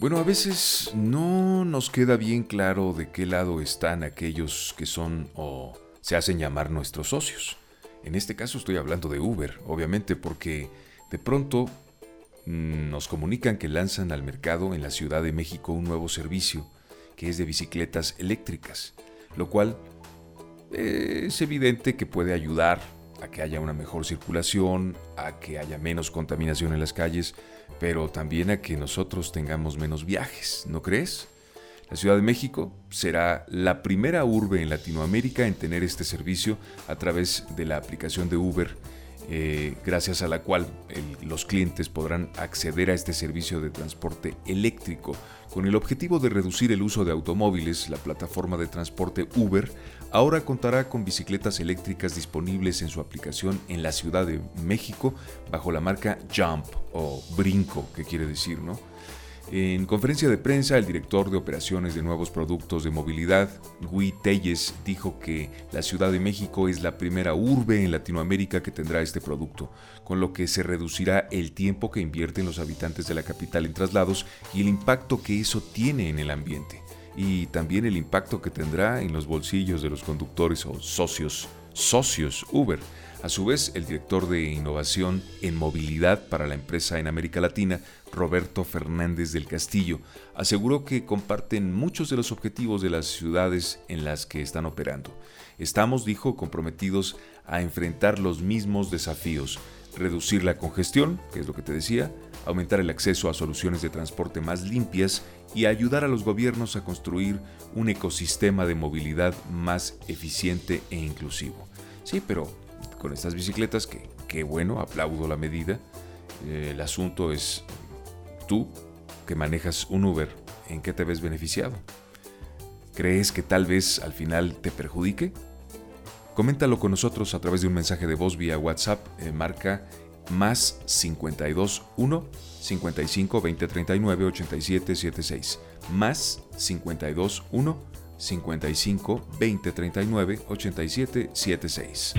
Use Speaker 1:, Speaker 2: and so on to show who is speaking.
Speaker 1: Bueno, a veces no nos queda bien claro de qué lado están aquellos que son o se hacen llamar nuestros socios. En este caso estoy hablando de Uber, obviamente, porque de pronto mm, nos comunican que lanzan al mercado en la Ciudad de México un nuevo servicio que es de bicicletas eléctricas, lo cual eh, es evidente que puede ayudar a que haya una mejor circulación, a que haya menos contaminación en las calles, pero también a que nosotros tengamos menos viajes, ¿no crees? La Ciudad de México será la primera urbe en Latinoamérica en tener este servicio a través de la aplicación de Uber, eh, gracias a la cual los clientes podrán acceder a este servicio de transporte eléctrico. Con el objetivo de reducir el uso de automóviles, la plataforma de transporte Uber ahora contará con bicicletas eléctricas disponibles en su aplicación en la Ciudad de México bajo la marca Jump o Brinco, que quiere decir, ¿no? En conferencia de prensa, el director de operaciones de nuevos productos de movilidad, Gui Telles, dijo que la Ciudad de México es la primera urbe en Latinoamérica que tendrá este producto, con lo que se reducirá el tiempo que invierten los habitantes de la capital en traslados y el impacto que eso tiene en el ambiente y también el impacto que tendrá en los bolsillos de los conductores o socios, socios Uber. A su vez, el director de innovación en movilidad para la empresa en América Latina, Roberto Fernández del Castillo, aseguró que comparten muchos de los objetivos de las ciudades en las que están operando. Estamos, dijo, comprometidos a enfrentar los mismos desafíos, reducir la congestión, que es lo que te decía, aumentar el acceso a soluciones de transporte más limpias y ayudar a los gobiernos a construir un ecosistema de movilidad más eficiente e inclusivo. Sí, pero con estas bicicletas, que qué bueno, aplaudo la medida. Eh, el asunto es tú que manejas un Uber, ¿en qué te ves beneficiado? ¿Crees que tal vez al final te perjudique? Coméntalo con nosotros a través de un mensaje de voz vía WhatsApp, eh, marca más 52 1 55 20 39 87 76 más 52 1 55 20 39 87 76